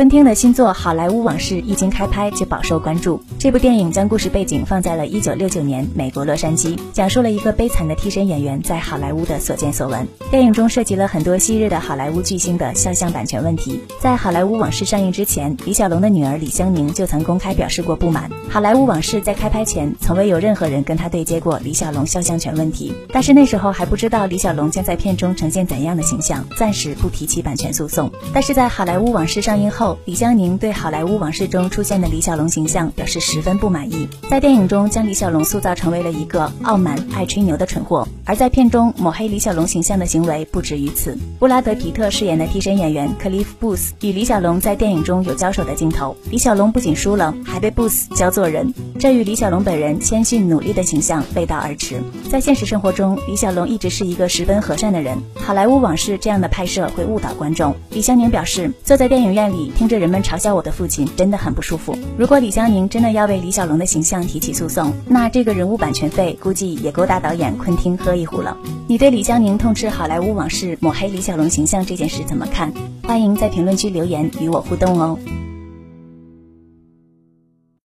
昆汀的新作《好莱坞往事》一经开拍就饱受关注。这部电影将故事背景放在了1969年美国洛杉矶，讲述了一个悲惨的替身演员在好莱坞的所见所闻。电影中涉及了很多昔日的好莱坞巨星的肖像版权问题。在《好莱坞往事》上映之前，李小龙的女儿李香凝就曾公开表示过不满。《好莱坞往事》在开拍前，从未有任何人跟他对接过李小龙肖像权问题。但是那时候还不知道李小龙将在片中呈现怎样的形象，暂时不提起版权诉讼。但是在《好莱坞往事》上映后，后，李香凝对《好莱坞往事》中出现的李小龙形象表示十分不满意，在电影中将李小龙塑造成为了一个傲慢、爱吹牛的蠢货，而在片中抹黑李小龙形象的行为不止于此。布拉德·皮特饰演的替身演员克利夫·布斯与李小龙在电影中有交手的镜头，李小龙不仅输了，还被布斯教做人，这与李小龙本人谦逊努力的形象背道而驰。在现实生活中，李小龙一直是一个十分和善的人，《好莱坞往事》这样的拍摄会误导观众。李香凝表示，坐在电影院里。听着人们嘲笑我的父亲，真的很不舒服。如果李湘宁真的要为李小龙的形象提起诉讼，那这个人物版权费估计也够大导演昆汀喝一壶了。你对李湘宁痛斥好莱坞往事、抹黑李小龙形象这件事怎么看？欢迎在评论区留言与我互动哦。